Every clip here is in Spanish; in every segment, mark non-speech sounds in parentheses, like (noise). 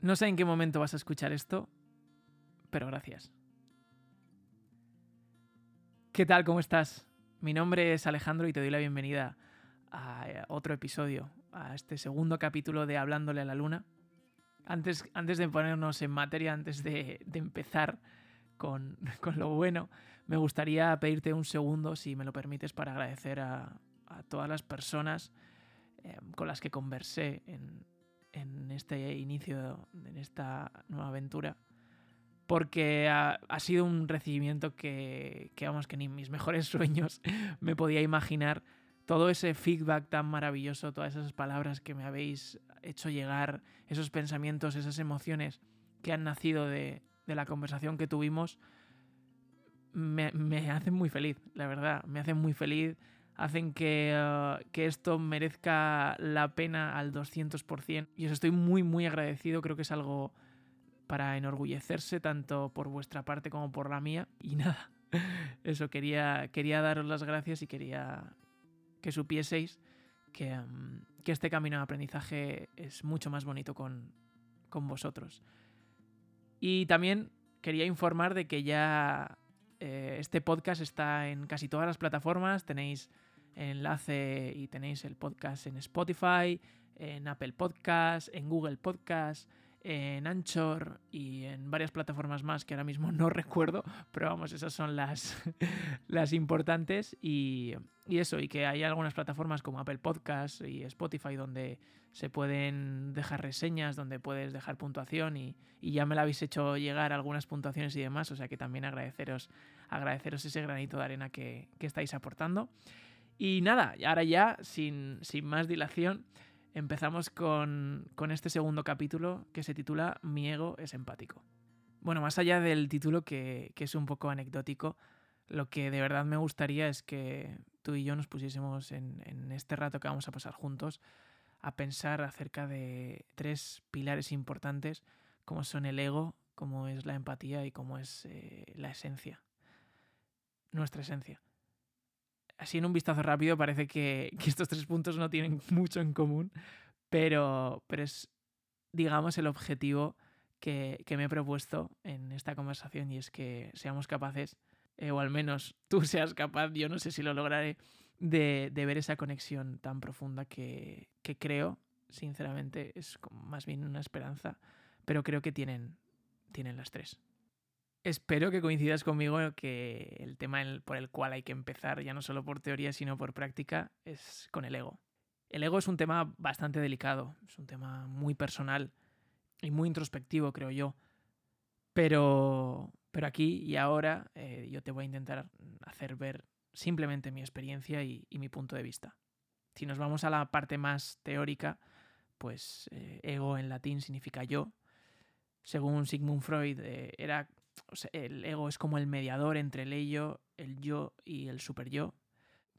No sé en qué momento vas a escuchar esto, pero gracias. ¿Qué tal? ¿Cómo estás? Mi nombre es Alejandro y te doy la bienvenida a eh, otro episodio, a este segundo capítulo de Hablándole a la Luna. Antes, antes de ponernos en materia, antes de, empezar (laughs) con, lo bueno, me gustaría pedirte un segundo, si me lo permites, para agradecer a, todas las personas eh, con las que conversé en, en este inicio, en esta nueva aventura. Porque ha, sido un recibimiento que, que, vamos, que ni mis mejores (laughs) sueños me podía imaginar. Todo ese feedback tan maravilloso, todas esas palabras que me habéis hecho llegar, esos pensamientos, esas emociones que han nacido de, de la conversación que tuvimos, me, me hacen muy feliz, la verdad. Me hacen muy feliz hacen eh, que, esto merezca la pena al 200%. Y os estoy muy, muy agradecido. Creo que es algo para enorgullecerse tanto por vuestra parte como por la mía. Y (laughs) nada, eso quería, quería daros las gracias y quería que supieseis que, mm, este camino de aprendizaje es mucho más bonito con, vosotros. Y también quería informar de que ya eh, este podcast está en casi todas las plataformas. Tenéis enlace y tenéis el podcast en Spotify, en Apple Podcast, en Google Podcast, en Anchor y en varias plataformas más que ahora mismo no (laughs) recuerdo, pero vamos, esas son las, (laughs) las importantes y, eso, y que hay algunas plataformas como Apple Podcast y Spotify donde se pueden dejar reseñas, donde puedes dejar puntuación y, ya me la habéis hecho llegar algunas puntuaciones y demás, o sea que también agradeceros, agradeceros ese granito de arena que, que estáis aportando. Y nada, ahora ya, sin, más dilación, empezamos con, este segundo capítulo que se titula Mi ego es empático. Bueno, más allá del título que, es un poco anecdótico, lo que de verdad me gustaría es que tú y yo nos pusiésemos en, en este rato que vamos a pasar juntos a pensar acerca de tres pilares importantes como son el ego, como es la empatía y como es eh, la esencia, nuestra esencia así en un vistazo rápido parece que, estos tres puntos no tienen (laughs) mucho en común, pero, pero es, digamos, el objetivo que, me he propuesto en esta conversación y es que seamos capaces, eh, o al menos (laughs) tú seas capaz, yo no sé si lo lograré, de, ver esa conexión tan profunda que, que creo, sinceramente, es más bien una esperanza, pero creo que tienen, tienen las tres. Espero que coincidas conmigo que el tema por el cual hay que empezar, ya no solo por teoría, sino por práctica, es con el ego. El ego es un tema bastante delicado, es un tema muy personal y muy introspectivo, creo yo. Pero, pero aquí y ahora eh, yo te voy a intentar hacer ver simplemente mi experiencia y, mi punto de vista. Si nos vamos a la parte más teórica, pues eh, ego en latín significa yo. Según Sigmund Freud, eh, era el ego es como el mediador entre el ello, el yo y el super yo.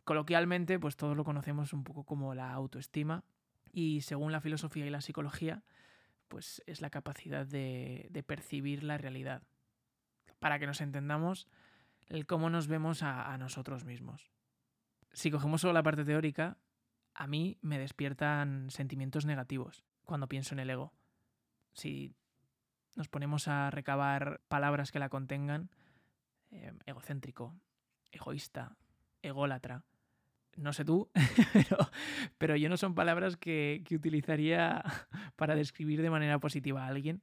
Coloquialmente, pues todos lo conocemos un poco como la autoestima y según la filosofía y la psicología, pues es la capacidad de, percibir la realidad. Para que nos entendamos, el cómo nos vemos a, nosotros mismos. Si cogemos solo la parte teórica, a mí me despiertan sentimientos negativos cuando pienso en el ego. Si nos ponemos a recabar palabras que la contengan, eh, egocéntrico, egoísta, ególatra. No sé tú, (laughs) pero, yo no son palabras que, utilizaría (laughs) para describir de manera positiva a alguien.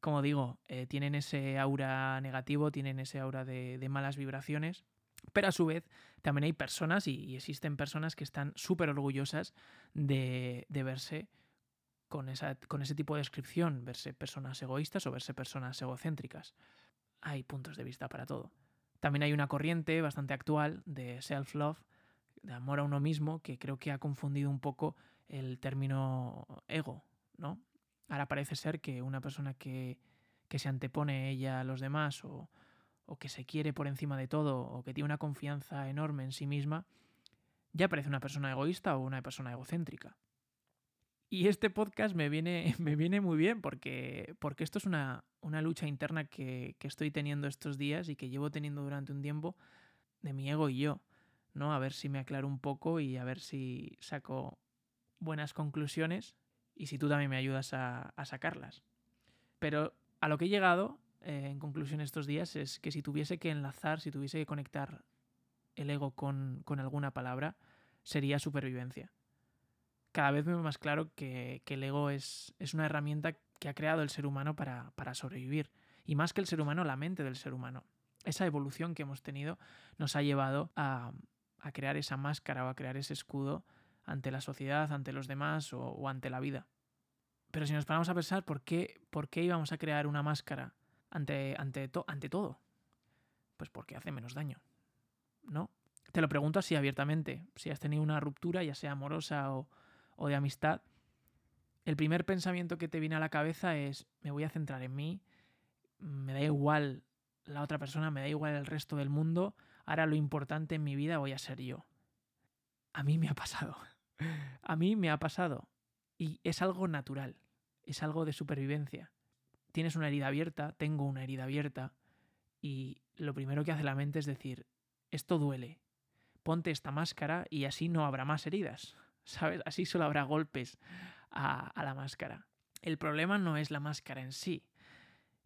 Como digo, eh, tienen ese aura negativo, tienen ese aura de, malas vibraciones, pero a su vez también hay personas y, existen personas que están súper orgullosas de verse con, esa, con ese tipo de descripción, verse personas egoístas o verse personas egocéntricas. Hay puntos de vista para todo. También hay una corriente bastante actual de self-love, de amor a uno mismo, que creo que ha confundido un poco el término ego, ¿no? Ahora parece ser que una persona que, que se antepone ella a los demás o, o que se quiere por encima de todo o que tiene una confianza enorme en sí misma, ya parece una persona egoísta o una persona egocéntrica. Y este podcast me viene, (laughs) me viene muy bien porque, porque esto es una, lucha interna que, estoy teniendo estos días y que llevo teniendo durante un tiempo de mi ego y yo, ¿no? A ver si me aclaro un poco y a ver si saco buenas conclusiones y si tú también me ayudas a, sacarlas. Pero a lo que he llegado, eh, en conclusión estos días, es que si tuviese que enlazar, si tuviese que conectar el ego con, alguna palabra, sería supervivencia. Cada vez veo más claro que, el ego es, es, una herramienta que ha creado el ser humano para, para sobrevivir. Y más que el ser humano, la mente del ser humano. Esa evolución que hemos tenido nos ha llevado a, a crear esa máscara o a crear ese escudo ante la sociedad, ante los demás o, ante la vida. Pero si nos paramos a pensar, ¿por qué, por qué íbamos a crear una máscara ante, ante, ante todo? Pues porque hace menos daño. ¿No? Te lo pregunto así abiertamente. Si has tenido una ruptura, ya sea amorosa o, o de amistad, el primer pensamiento que te viene a la cabeza es, me voy a centrar en mí, me da igual la otra persona, me da igual el resto del mundo, ahora lo importante en mi vida voy a ser yo. A mí me ha pasado. (laughs) A mí me ha pasado. Y es algo natural, es algo de supervivencia. Tienes una herida abierta, tengo una herida abierta, y lo primero que hace la mente es decir, esto duele, ponte esta máscara y así no habrá más heridas, ¿sabes? Así solo habrá golpes a, a la máscara. El problema no es la máscara en sí,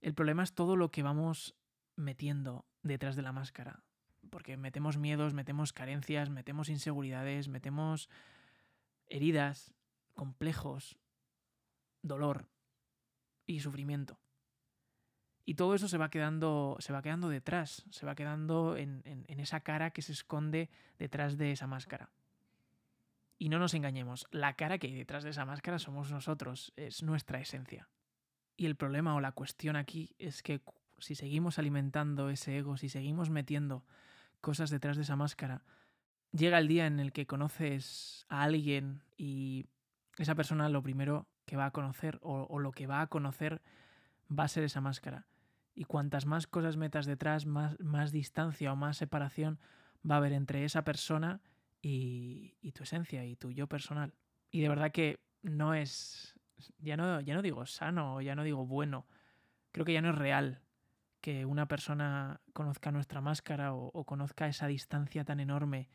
el problema es todo lo que vamos metiendo detrás de la máscara, porque metemos miedos, metemos carencias, metemos inseguridades, metemos heridas, complejos, dolor y sufrimiento. Y todo eso se va quedando, se va quedando detrás, se va quedando en, en, esa cara que se esconde detrás de esa máscara. Y no nos engañemos, la cara que hay detrás de esa máscara somos nosotros, es nuestra esencia. Y el problema o la cuestión aquí es que si seguimos alimentando ese ego, si seguimos metiendo cosas detrás de esa máscara, llega el día en el que conoces a alguien y esa persona lo primero que va a conocer o, lo que va a conocer va a ser esa máscara. Y cuantas más cosas metas detrás, más, más distancia o más separación va a haber entre esa persona y, tu esencia y tu yo personal. Y de verdad que no es, ya no, ya no digo sano, ya no digo bueno, creo que ya no es real que una persona conozca nuestra máscara o, conozca esa distancia tan enorme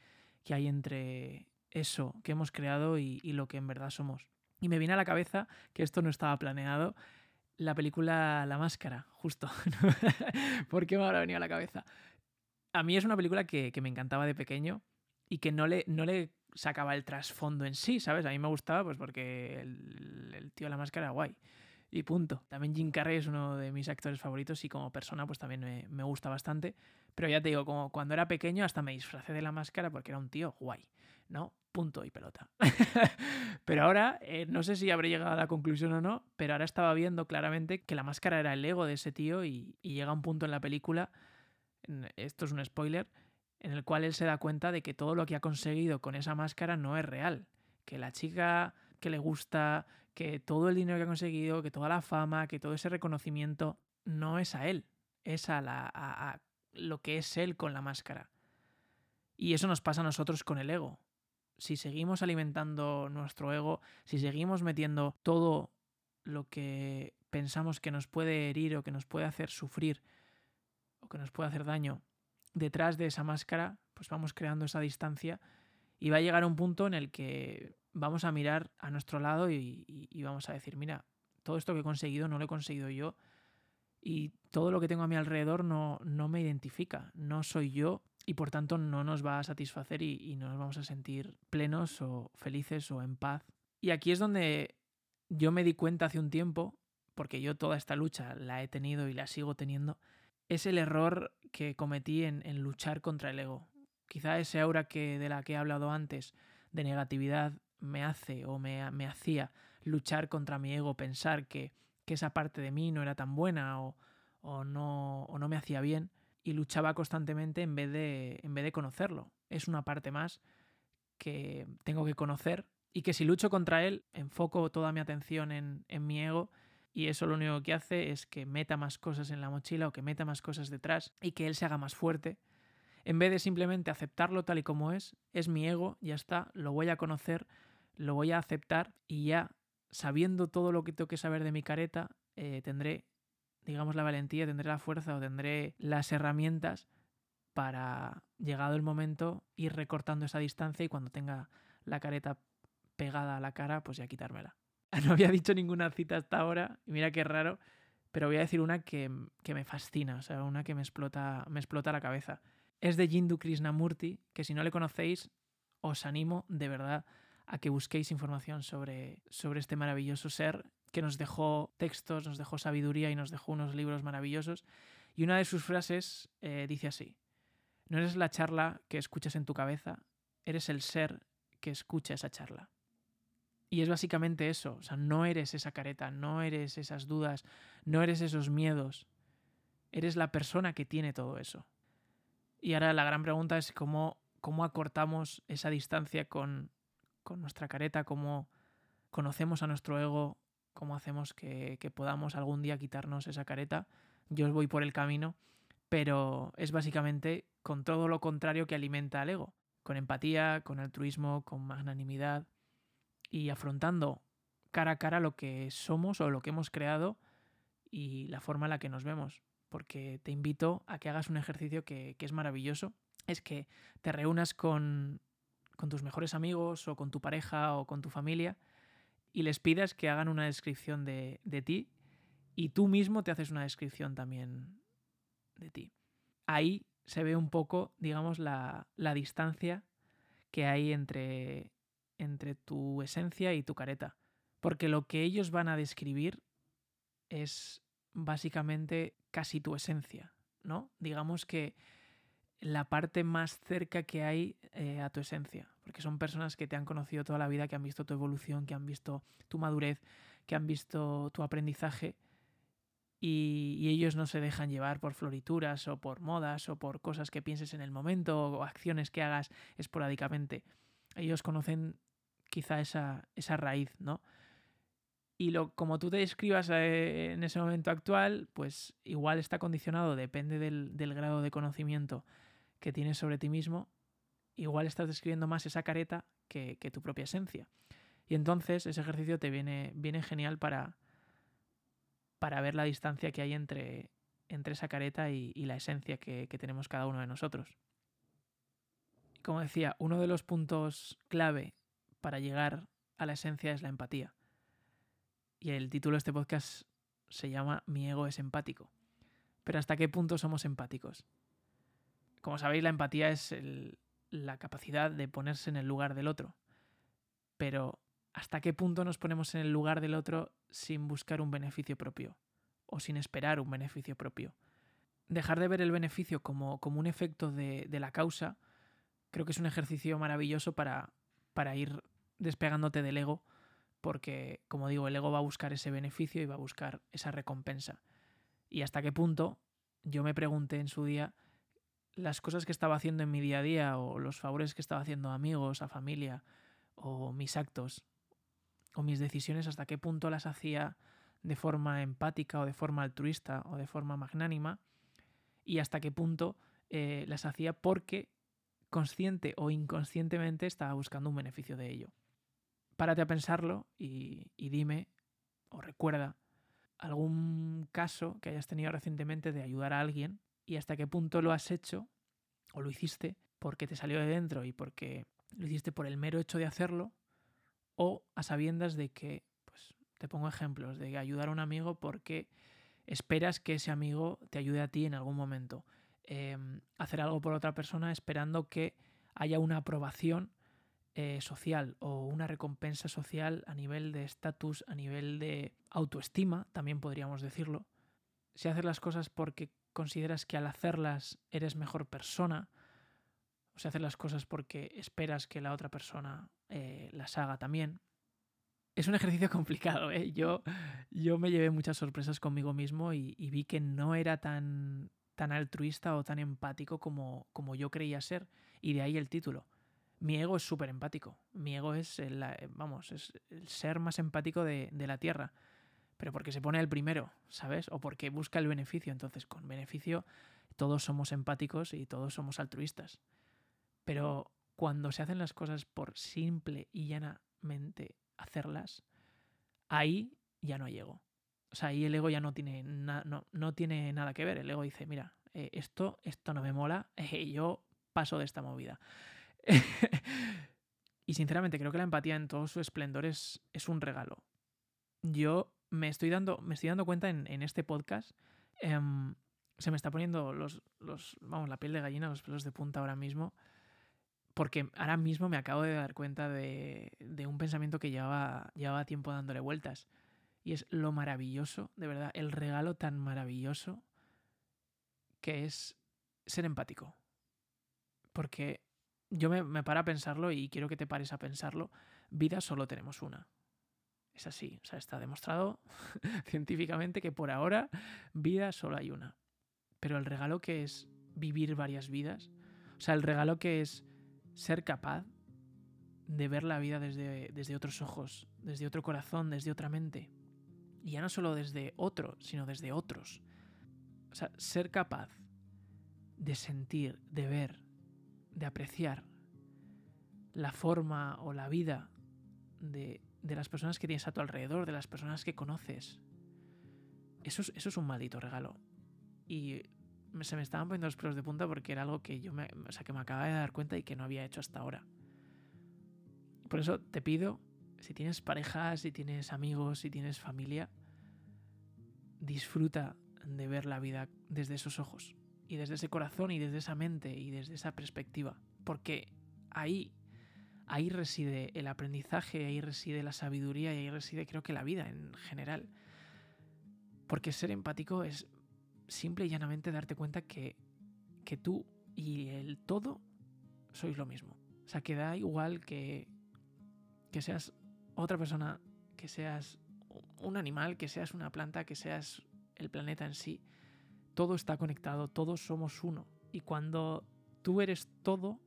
que hay entre eso que hemos creado y, lo que en verdad somos. Y me viene a la cabeza que esto no estaba planeado. La película La Máscara, justo. (laughs) ¿Por qué me habrá venido a la cabeza? A mí es una película que, me encantaba de pequeño y que no le, no le sacaba el trasfondo en sí, ¿sabes? A mí me gustaba pues porque el, tío de la máscara era guay y punto. También Jim Carrey es uno de mis actores favoritos y como persona pues también me, gusta bastante. Pero ya te digo, como cuando era pequeño hasta me disfracé de la máscara porque era un tío guay, ¿no? Punto y pelota. (laughs) pero ahora, eh, no sé si habré llegado a la conclusión o no, pero ahora estaba viendo claramente que la máscara era el ego de ese tío y, y llega un punto en la película, esto es un spoiler, en el cual él se da cuenta de que todo lo que ha conseguido con esa máscara no es real. Que la chica que le gusta, que todo el dinero que ha conseguido, que toda la fama, que todo ese reconocimiento no es a él, es a, la, a, lo que es él con la máscara. Y eso nos pasa a nosotros con el ego. Si seguimos alimentando nuestro ego, si seguimos metiendo todo lo que pensamos que nos puede herir o que nos puede hacer sufrir o que nos puede hacer daño detrás de esa máscara, pues vamos creando esa distancia y va a llegar un punto en el que vamos a mirar a nuestro lado y, vamos a decir, mira, todo esto que he conseguido no lo he conseguido yo y todo lo que tengo a mi alrededor no, no me identifica, no soy yo y por tanto no nos va a satisfacer y, y no nos vamos a sentir plenos o felices o en paz. Y aquí es donde yo me di cuenta hace un tiempo, porque yo toda esta lucha la he tenido y la sigo teniendo, es el error que cometí en, luchar contra el ego. Quizá ese aura que, de la que he hablado antes, de negatividad, me hace o me, me hacía luchar contra mi ego, pensar que, que, esa parte de mí no era tan buena o, o, no, o no me hacía bien y luchaba constantemente en vez, de, en vez de conocerlo. Es una parte más que tengo que conocer y que si lucho contra él, enfoco toda mi atención en, en mi ego y eso lo único que hace es que meta más cosas en la mochila o que meta más cosas detrás y que él se haga más fuerte en vez de simplemente aceptarlo tal y como es, es mi ego, ya está, lo voy a conocer, lo voy a aceptar y ya sabiendo todo lo que tengo que saber de mi careta, eh, tendré, digamos, la valentía, tendré la fuerza o tendré las herramientas para, llegado el momento, ir recortando esa distancia y cuando tenga la careta pegada a la cara, pues ya quitármela. (laughs) No había dicho ninguna cita hasta ahora, y mira qué raro, pero voy a decir una que, que me fascina, o sea, una que me explota, me explota la cabeza. Es de Jindu Krishnamurti, que si no le conocéis, os animo de verdad a que busquéis información sobre, sobre este maravilloso ser que nos dejó textos, nos dejó sabiduría y nos dejó unos libros maravillosos. Y una de sus frases eh, dice así, no eres la charla que escuchas en tu cabeza, eres el ser que escucha esa charla. Y es básicamente eso, o sea, no eres esa careta, no eres esas dudas, no eres esos miedos, eres la persona que tiene todo eso. Y ahora la gran pregunta es cómo, cómo acortamos esa distancia con, con nuestra careta, cómo conocemos a nuestro ego, cómo hacemos que, que podamos algún día quitarnos esa careta. Yo os voy por el camino, pero es básicamente con todo lo contrario que alimenta al ego, con empatía, con altruismo, con magnanimidad y afrontando cara a cara lo que somos o lo que hemos creado y la forma en la que nos vemos. Porque te invito a que hagas un ejercicio que, es maravilloso. Es que te reúnas con, con tus mejores amigos o con tu pareja o con tu familia y les pidas que hagan una descripción de, de ti y tú mismo te haces una descripción también de ti. Ahí se ve un poco, digamos, la, la distancia que hay entre, entre tu esencia y tu careta. Porque lo que ellos van a describir es básicamente casi tu esencia, ¿no? Digamos que la parte más cerca que hay eh, a tu esencia, porque son personas que te han conocido toda la vida, que han visto tu evolución, que han visto tu madurez, que han visto tu aprendizaje y, y, ellos no se dejan llevar por florituras o por modas o por cosas que pienses en el momento o acciones que hagas esporádicamente. Ellos conocen quizá esa, esa raíz, ¿no? Y lo, como tú te describas eh, en ese momento actual, pues igual está condicionado, depende del, del, grado de conocimiento que tienes sobre ti mismo, igual estás describiendo más esa careta que, que tu propia esencia. Y entonces ese ejercicio te viene, viene genial para, para ver la distancia que hay entre, entre esa careta y, la esencia que, que tenemos cada uno de nosotros. Como decía, uno de los puntos clave para llegar a la esencia es la empatía. Y el título de este podcast se llama Mi ego es empático. Pero ¿hasta qué punto somos empáticos? Como sabéis, la empatía es la capacidad de ponerse en el lugar del otro. Pero ¿hasta qué punto nos ponemos en el lugar del otro sin buscar un beneficio propio? O sin esperar un beneficio propio. Dejar de ver el beneficio como, como un efecto de, de la causa creo que es un ejercicio maravilloso para, para ir despegándote del ego, porque, como digo, el ego va a buscar ese beneficio y va a buscar esa recompensa. Y hasta qué punto yo me pregunté en su día las cosas que estaba haciendo en mi día a día o los favores que estaba haciendo a amigos, a familia o mis actos o mis decisiones, hasta qué punto las hacía de forma empática o de forma altruista o de forma magnánima y hasta qué punto eh, las hacía porque consciente o inconscientemente estaba buscando un beneficio de ello párate a pensarlo y, dime o recuerda algún caso que hayas tenido recientemente de ayudar a alguien y hasta qué punto lo has hecho o lo hiciste porque te salió de dentro y porque lo hiciste por el mero hecho de hacerlo o a sabiendas de que, pues te pongo ejemplos, de ayudar a un amigo porque esperas que ese amigo te ayude a ti en algún momento. Eh, hacer algo por otra persona esperando que haya una aprobación eh, social o una recompensa social a nivel de estatus, a nivel de autoestima, también podríamos decirlo. Si haces las cosas porque consideras que al hacerlas eres mejor persona, o si haces las cosas porque esperas que la otra persona eh, las haga también. Es un ejercicio (laughs) complicado, ¿eh? Yo, yo me llevé muchas sorpresas conmigo mismo y, y vi que no era tan, tan altruista o tan empático como, como yo creía ser. Y de ahí el título mi ego es súper empático. Mi ego es el, vamos, es el ser más empático de, la Tierra. Pero porque se pone el primero, ¿sabes? O porque busca el beneficio. Entonces, con beneficio, todos somos empáticos y todos somos altruistas. Pero cuando se hacen las cosas por simple y llanamente hacerlas, ahí ya no hay ego. O sea, ahí el ego ya no tiene, no, no tiene nada que ver. El ego dice, mira, eh, esto, esto no me mola, (laughs) eh, yo paso de esta movida. (laughs) y sinceramente creo que la empatía en todo su esplendor es, es un regalo. Yo me estoy dando, me estoy dando cuenta en, este podcast. Em, se me está poniendo los, los, vamos, la piel de gallina, los pelos de punta ahora mismo. Porque ahora mismo me acabo de dar cuenta de, de un pensamiento que llevaba, llevaba tiempo dándole vueltas. Y es lo maravilloso, de verdad, el regalo tan maravilloso que es ser empático. Porque yo me, me paro a pensarlo y quiero que te pares a pensarlo. Vida solo tenemos una. Es así, o sea, está demostrado (laughs) científicamente que por ahora vida solo hay una. Pero el regalo que es vivir varias vidas, o sea, el regalo que es ser capaz de ver la vida desde, desde otros ojos, desde otro corazón, desde otra mente. Y ya no solo desde otro, sino desde otros. O sea, ser capaz de sentir, de ver, de apreciar la forma o la vida de, de las personas que tienes a tu alrededor, de las personas que conoces. Eso es, eso es un maldito regalo. Y se me estaban poniendo los pelos de punta porque era algo que yo me, o sea, que me acababa de dar cuenta y que no había hecho hasta ahora. Por eso te pido, si tienes pareja, si tienes amigos, si tienes familia, disfruta de ver la vida desde esos ojos y desde ese corazón y desde esa mente y desde esa perspectiva. Porque ahí ahí reside el aprendizaje, ahí reside la sabiduría y ahí reside creo que la vida en general. Porque ser empático es simple y llanamente darte cuenta que, que tú y el todo sois lo mismo. O sea, que da igual que, que seas otra persona, que seas un animal, que seas una planta, que seas el planeta en sí. Todo está conectado, todos somos uno. Y cuando tú eres todo,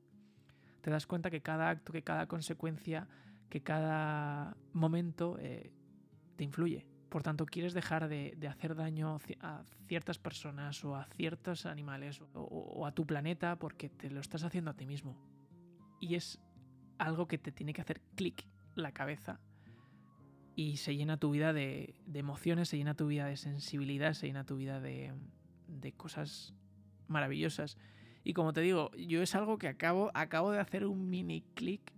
te das cuenta que cada acto, que cada consecuencia, que cada momento eh, te influye. Por tanto, quieres dejar de, hacer daño a ciertas personas o a ciertos animales o, a tu planeta porque te lo estás haciendo a ti mismo. Y es algo que te tiene que hacer clic la cabeza y se llena tu vida de, emociones, se llena tu vida de sensibilidad, se llena tu vida de, de cosas maravillosas. Y como te digo, yo es algo que acabo, acabo de hacer un mini clic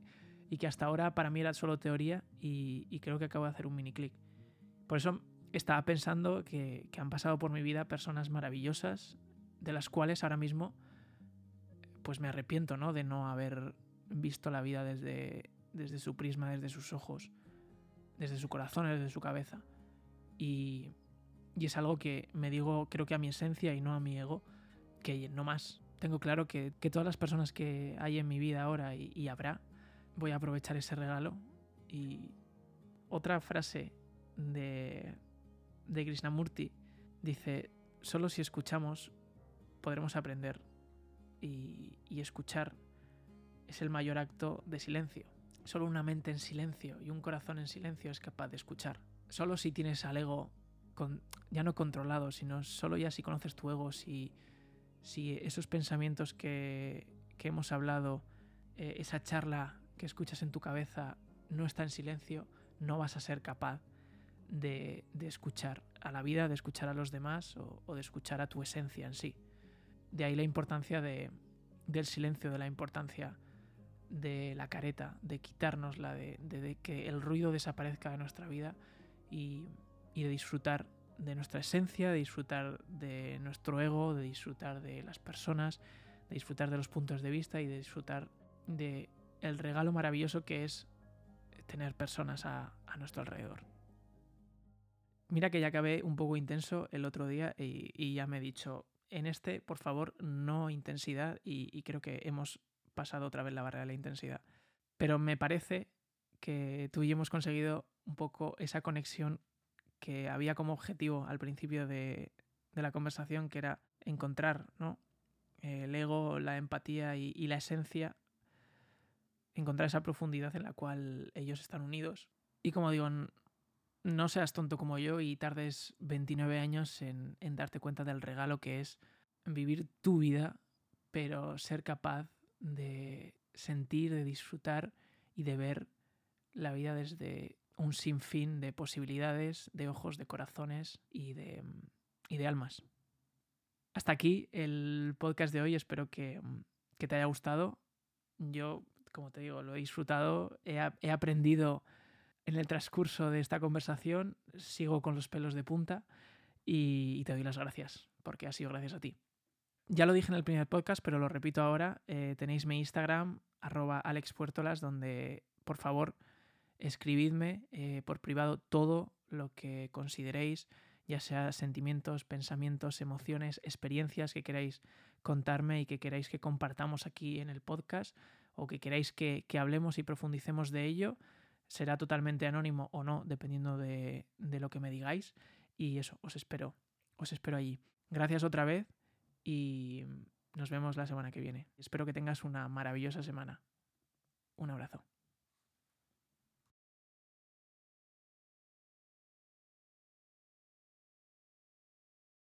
y que hasta ahora para mí era solo teoría y, creo que acabo de hacer un mini clic. Por eso estaba pensando que, han pasado por mi vida personas maravillosas, de las cuales ahora mismo pues me arrepiento ¿no? de no haber visto la vida desde, desde su prisma, desde sus ojos, desde su corazón, desde su cabeza. Y, y es algo que me digo, creo que a mi esencia y no a mi ego, que no más, tengo claro que, todas las personas que hay en mi vida ahora y, habrá, voy a aprovechar ese regalo. Y otra frase de, de Krishnamurti dice, solo si escuchamos podremos aprender. Y, y escuchar es el mayor acto de silencio. Solo una mente en silencio y un corazón en silencio es capaz de escuchar. Solo si tienes al ego con, ya no controlado, sino solo ya si conoces tu ego, si si esos pensamientos que, hemos hablado, eh, esa charla que escuchas en tu cabeza no está en silencio, no vas a ser capaz de, escuchar a la vida, de escuchar a los demás o, de escuchar a tu esencia en sí. De ahí la importancia del silencio, de la importancia de la careta, de quitárnosla, de, de, que el ruido desaparezca de nuestra vida y, y de disfrutar de nuestra esencia, de disfrutar de nuestro ego, de disfrutar de las personas, de disfrutar de los puntos de vista y de disfrutar de el regalo maravilloso que es tener personas a, nuestro alrededor. Mira que ya acabé un poco intenso el otro día y, ya me he dicho, en este, por favor, no intensidad y, y creo que hemos pasado otra vez la barrera de la intensidad. Pero me parece que tú y yo hemos conseguido un poco esa conexión que había como objetivo al principio de, la conversación, que era encontrar ¿no? el ego, la empatía y, la esencia, encontrar esa profundidad en la cual ellos están unidos. Y como digo, no seas tonto como yo y tardes 29 años en, en darte cuenta del regalo que es vivir tu vida, pero ser capaz de sentir, de disfrutar y de ver la vida desde un sinfín de posibilidades, de ojos, de corazones y de, y de almas. Hasta aquí el podcast de hoy, espero que, te haya gustado. Yo, como te digo, lo he disfrutado, he, aprendido en el transcurso de esta conversación sigo con los pelos de punta y, te doy las gracias, porque ha sido gracias a ti. Ya lo dije en el primer podcast, pero lo repito ahora. Eh, tenéis mi Instagram, arroba alexpuertolas, donde por favor escribidme eh, por privado todo lo que consideréis, ya sea sentimientos, pensamientos, emociones, experiencias que queráis contarme y que queráis que compartamos aquí en el podcast o que queráis que, hablemos y profundicemos de ello. Será totalmente anónimo o no, dependiendo de, de lo que me digáis. Y eso, os espero. Os espero allí. Gracias otra vez y nos vemos la semana que viene. Espero que tengas una maravillosa semana. Un abrazo.